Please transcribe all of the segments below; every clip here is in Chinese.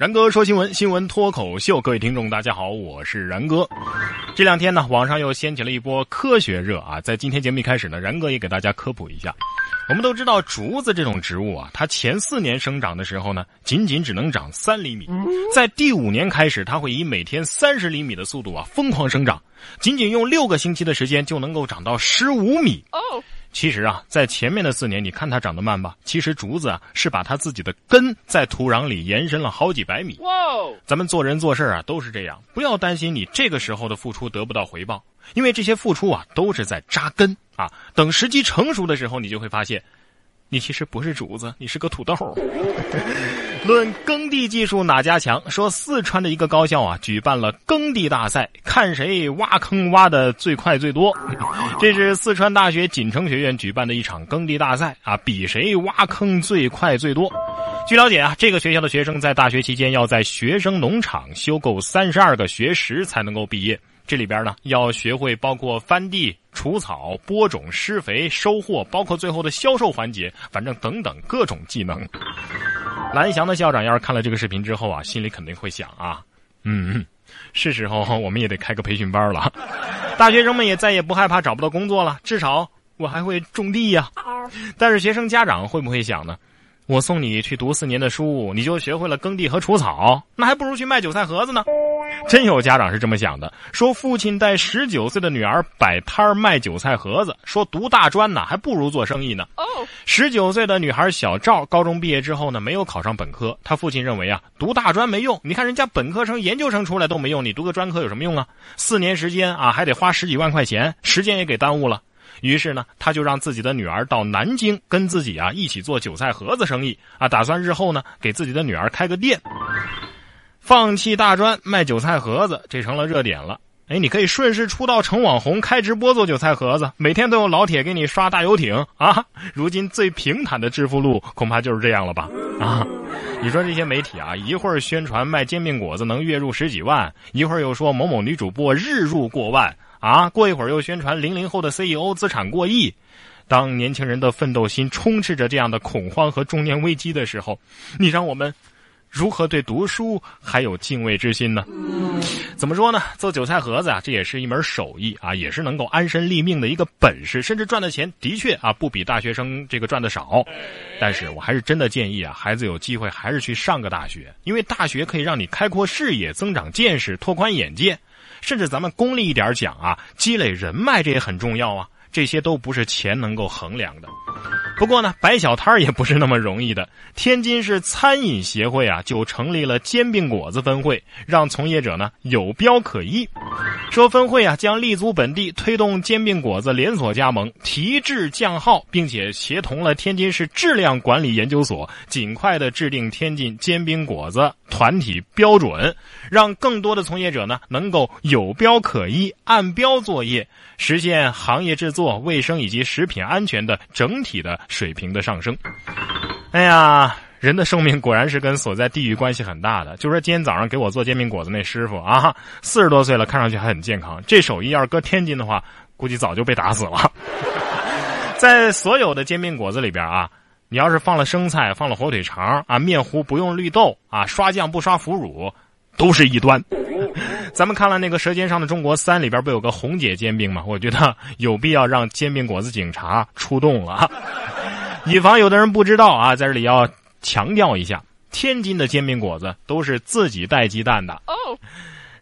然哥说新闻，新闻脱口秀，各位听众，大家好，我是然哥。这两天呢，网上又掀起了一波科学热啊！在今天节目一开始呢，然哥也给大家科普一下。我们都知道，竹子这种植物啊，它前四年生长的时候呢，仅仅只能长三厘米，在第五年开始，它会以每天三十厘米的速度啊疯狂生长，仅仅用六个星期的时间就能够长到十五米。其实啊，在前面的四年，你看它长得慢吧？其实竹子啊，是把它自己的根在土壤里延伸了好几百米。哇！咱们做人做事啊，都是这样，不要担心你这个时候的付出得不到回报，因为这些付出啊，都是在扎根啊。等时机成熟的时候，你就会发现。你其实不是竹子，你是个土豆。论耕地技术哪家强？说四川的一个高校啊，举办了耕地大赛，看谁挖坑挖的最快最多。这是四川大学锦城学院举办的一场耕地大赛啊，比谁挖坑最快最多。据了解啊，这个学校的学生在大学期间要在学生农场修够三十二个学时才能够毕业。这里边呢，要学会包括翻地、除草、播种、施肥、收获，包括最后的销售环节，反正等等各种技能。蓝翔的校长要是看了这个视频之后啊，心里肯定会想啊，嗯，是时候我们也得开个培训班了，大学生们也再也不害怕找不到工作了，至少我还会种地呀。但是学生家长会不会想呢？我送你去读四年的书，你就学会了耕地和除草，那还不如去卖韭菜盒子呢。真有家长是这么想的，说父亲带十九岁的女儿摆摊卖韭菜盒子，说读大专呢还不如做生意呢。哦，十九岁的女孩小赵高中毕业之后呢，没有考上本科，她父亲认为啊，读大专没用，你看人家本科生、研究生出来都没用，你读个专科有什么用啊？四年时间啊，还得花十几万块钱，时间也给耽误了。于是呢，他就让自己的女儿到南京跟自己啊一起做韭菜盒子生意啊，打算日后呢给自己的女儿开个店。放弃大专卖韭菜盒子，这成了热点了。哎，你可以顺势出道成网红，开直播做韭菜盒子，每天都有老铁给你刷大游艇啊！如今最平坦的致富路恐怕就是这样了吧？啊，你说这些媒体啊，一会儿宣传卖煎饼果子能月入十几万，一会儿又说某某女主播日入过万。啊，过一会儿又宣传零零后的 CEO 资产过亿。当年轻人的奋斗心充斥着这样的恐慌和中年危机的时候，你让我们如何对读书还有敬畏之心呢？怎么说呢？做韭菜盒子啊，这也是一门手艺啊，也是能够安身立命的一个本事，甚至赚的钱的确啊不比大学生这个赚的少。但是我还是真的建议啊，孩子有机会还是去上个大学，因为大学可以让你开阔视野、增长见识、拓宽眼界。甚至咱们功利一点讲啊，积累人脉这也很重要啊，这些都不是钱能够衡量的。不过呢，摆小摊儿也不是那么容易的。天津市餐饮协会啊，就成立了煎饼果子分会，让从业者呢有标可依。说分会啊，将立足本地，推动煎饼果子连锁加盟，提质降耗，并且协同了天津市质量管理研究所，尽快的制定天津煎饼果子团体标准，让更多的从业者呢能够有标可依，按标作业，实现行业制作做卫生以及食品安全的整体的。水平的上升，哎呀，人的寿命果然是跟所在地域关系很大的。就说今天早上给我做煎饼果子那师傅啊，四十多岁了，看上去还很健康。这手艺要是搁天津的话，估计早就被打死了。在所有的煎饼果子里边啊，你要是放了生菜，放了火腿肠啊，面糊不用绿豆啊，刷酱不刷腐乳，都是异端。咱们看了那个《舌尖上的中国三》里边不有个红姐煎饼吗？我觉得有必要让煎饼果子警察出动了，以防有的人不知道啊，在这里要强调一下，天津的煎饼果子都是自己带鸡蛋的哦。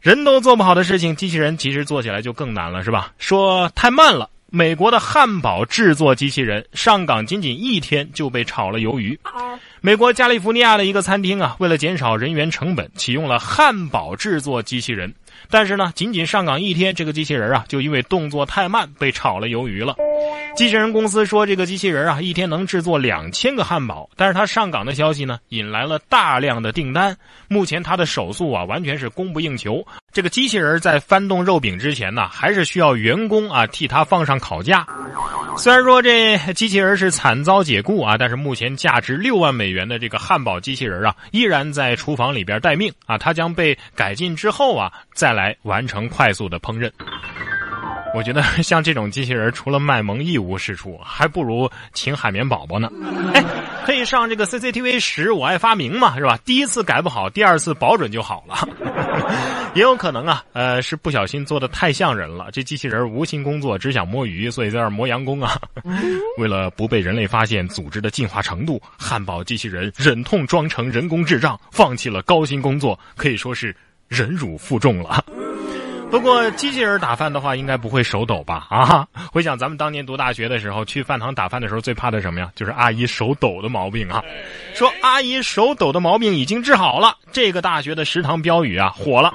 人都做不好的事情，机器人其实做起来就更难了，是吧？说太慢了。美国的汉堡制作机器人上岗仅仅一天就被炒了鱿鱼。美国加利福尼亚的一个餐厅啊，为了减少人员成本，启用了汉堡制作机器人。但是呢，仅仅上岗一天，这个机器人啊，就因为动作太慢被炒了鱿鱼了。机器人公司说，这个机器人啊，一天能制作两千个汉堡。但是它上岗的消息呢，引来了大量的订单。目前它的手速啊，完全是供不应求。这个机器人在翻动肉饼之前呢，还是需要员工啊替他放上烤架。虽然说这机器人是惨遭解雇啊，但是目前价值六万美元的这个汉堡机器人啊，依然在厨房里边待命啊。它将被改进之后啊，再来完成快速的烹饪。我觉得 像这种机器人，除了卖萌一无是处，还不如请海绵宝宝呢。哎。可以上这个 CCTV 十，我爱发明嘛，是吧？第一次改不好，第二次保准就好了。也有可能啊，呃，是不小心做的太像人了，这机器人无心工作，只想摸鱼，所以在那磨洋工啊。为了不被人类发现组织的进化程度，汉堡机器人忍痛装成人工智障，放弃了高薪工作，可以说是忍辱负重了。不过机器人打饭的话，应该不会手抖吧？啊，回想咱们当年读大学的时候，去饭堂打饭的时候，最怕的什么呀？就是阿姨手抖的毛病啊。说阿姨手抖的毛病已经治好了，这个大学的食堂标语啊火了。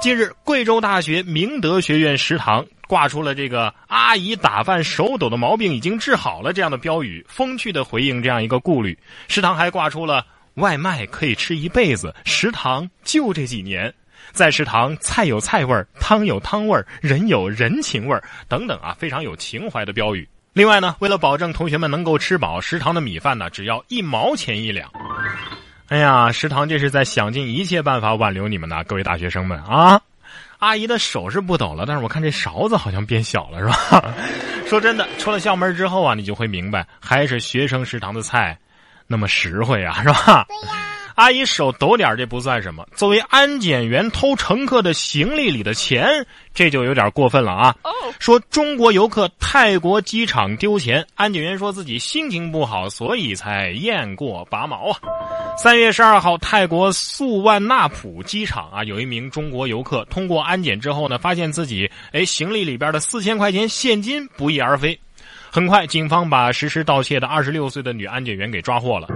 近日，贵州大学明德学院食堂挂出了这个“阿姨打饭手抖的毛病已经治好了”这样的标语，风趣的回应这样一个顾虑。食堂还挂出了“外卖可以吃一辈子，食堂就这几年”。在食堂，菜有菜味儿，汤有汤味儿，人有人情味儿，等等啊，非常有情怀的标语。另外呢，为了保证同学们能够吃饱，食堂的米饭呢只要一毛钱一两。哎呀，食堂这是在想尽一切办法挽留你们呢，各位大学生们啊！阿姨的手是不抖了，但是我看这勺子好像变小了，是吧？说真的，出了校门之后啊，你就会明白，还是学生食堂的菜那么实惠啊，是吧？对呀。阿姨手抖点这不算什么。作为安检员偷乘客的行李里的钱，这就有点过分了啊！说中国游客泰国机场丢钱，安检员说自己心情不好，所以才雁过拔毛啊。三月十二号，泰国素万纳普机场啊，有一名中国游客通过安检之后呢，发现自己哎行李里边的四千块钱现金不翼而飞。很快，警方把实施盗窃的二十六岁的女安检员给抓获了。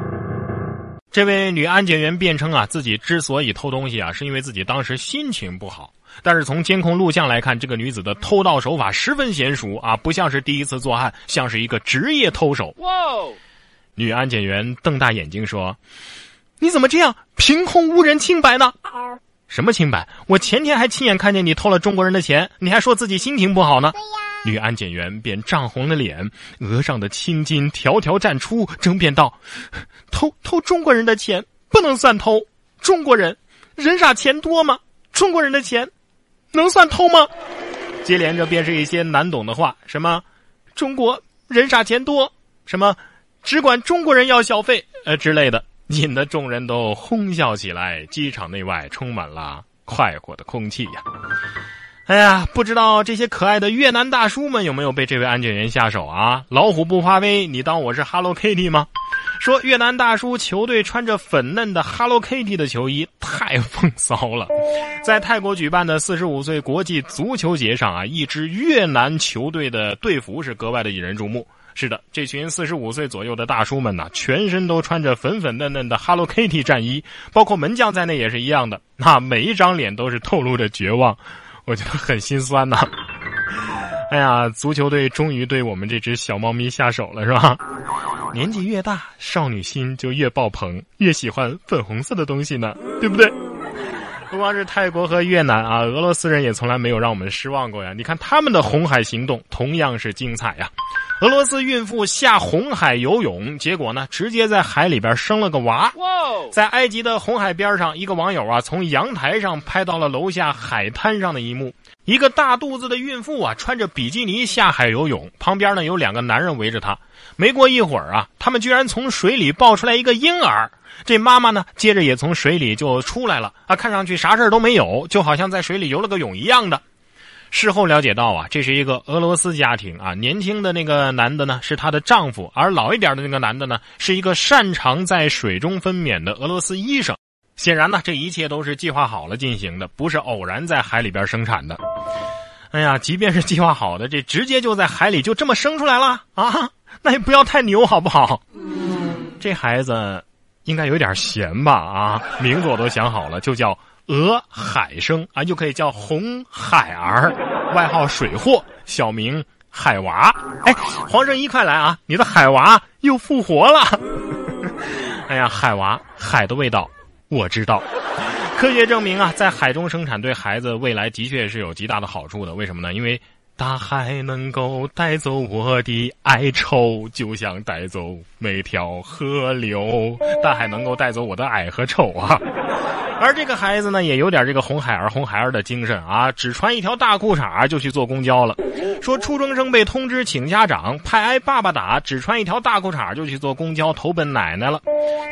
这位女安检员辩称啊，自己之所以偷东西啊，是因为自己当时心情不好。但是从监控录像来看，这个女子的偷盗手法十分娴熟啊，不像是第一次作案，像是一个职业偷手。哇！女安检员瞪大眼睛说：“你怎么这样，凭空污人清白呢？什么清白？我前天还亲眼看见你偷了中国人的钱，你还说自己心情不好呢。”女安检员便涨红了脸，额上的青筋条条绽出，争辩道：“偷偷中国人的钱不能算偷，中国人人傻钱多吗？中国人的钱能算偷吗？”接连着便是一些难懂的话，什么“中国人傻钱多”，什么“只管中国人要小费”呃之类的，引得众人都哄笑起来，机场内外充满了快活的空气呀。哎呀，不知道这些可爱的越南大叔们有没有被这位安检员下手啊？老虎不发威，你当我是 Hello Kitty 吗？说越南大叔球队穿着粉嫩的 Hello Kitty 的球衣太风骚了。在泰国举办的四十五岁国际足球节上啊，一支越南球队的队服是格外的引人注目。是的，这群四十五岁左右的大叔们呢，全身都穿着粉粉嫩嫩的 Hello Kitty 战衣，包括门将在内也是一样的。那每一张脸都是透露着绝望。我觉得很心酸呐！哎呀，足球队终于对我们这只小猫咪下手了，是吧？年纪越大，少女心就越爆棚，越喜欢粉红色的东西呢，对不对？不光是泰国和越南啊，俄罗斯人也从来没有让我们失望过呀！你看他们的红海行动同样是精彩呀。俄罗斯孕妇下红海游泳，结果呢，直接在海里边生了个娃。在埃及的红海边上，一个网友啊，从阳台上拍到了楼下海滩上的一幕：一个大肚子的孕妇啊，穿着比基尼下海游泳，旁边呢有两个男人围着她。没过一会儿啊，他们居然从水里抱出来一个婴儿。这妈妈呢，接着也从水里就出来了啊，看上去啥事都没有，就好像在水里游了个泳一样的。事后了解到啊，这是一个俄罗斯家庭啊，年轻的那个男的呢是她的丈夫，而老一点的那个男的呢是一个擅长在水中分娩的俄罗斯医生。显然呢，这一切都是计划好了进行的，不是偶然在海里边生产的。哎呀，即便是计划好的，这直接就在海里就这么生出来了啊，那也不要太牛好不好？这孩子应该有点闲吧啊，名字我都想好了，就叫。俄海生啊，又可以叫红海儿，外号水货，小名海娃。哎，黄圣依，快来啊！你的海娃又复活了。哎呀，海娃，海的味道我知道。科学证明啊，在海中生产对孩子未来的确是有极大的好处的。为什么呢？因为大海能够带走我的哀愁，就像带走每条河流。大海能够带走我的矮和丑啊。而这个孩子呢，也有点这个红孩儿红孩儿的精神啊，只穿一条大裤衩就去坐公交了。说初中生被通知请家长，怕挨爸爸打，只穿一条大裤衩就去坐公交投奔奶奶了。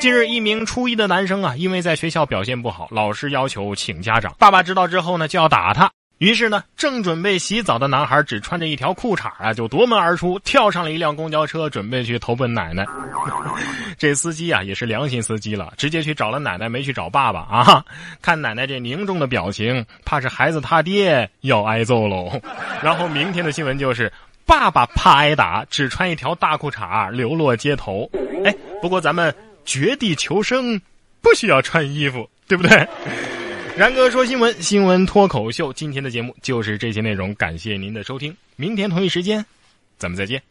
近日，一名初一的男生啊，因为在学校表现不好，老师要求请家长，爸爸知道之后呢，就要打他。于是呢，正准备洗澡的男孩只穿着一条裤衩啊，就夺门而出，跳上了一辆公交车，准备去投奔奶奶。这司机啊，也是良心司机了，直接去找了奶奶，没去找爸爸啊。看奶奶这凝重的表情，怕是孩子他爹要挨揍喽。然后明天的新闻就是，爸爸怕挨打，只穿一条大裤衩流落街头。哎，不过咱们绝地求生，不需要穿衣服，对不对？然哥说新闻，新闻脱口秀，今天的节目就是这些内容，感谢您的收听，明天同一时间，咱们再见。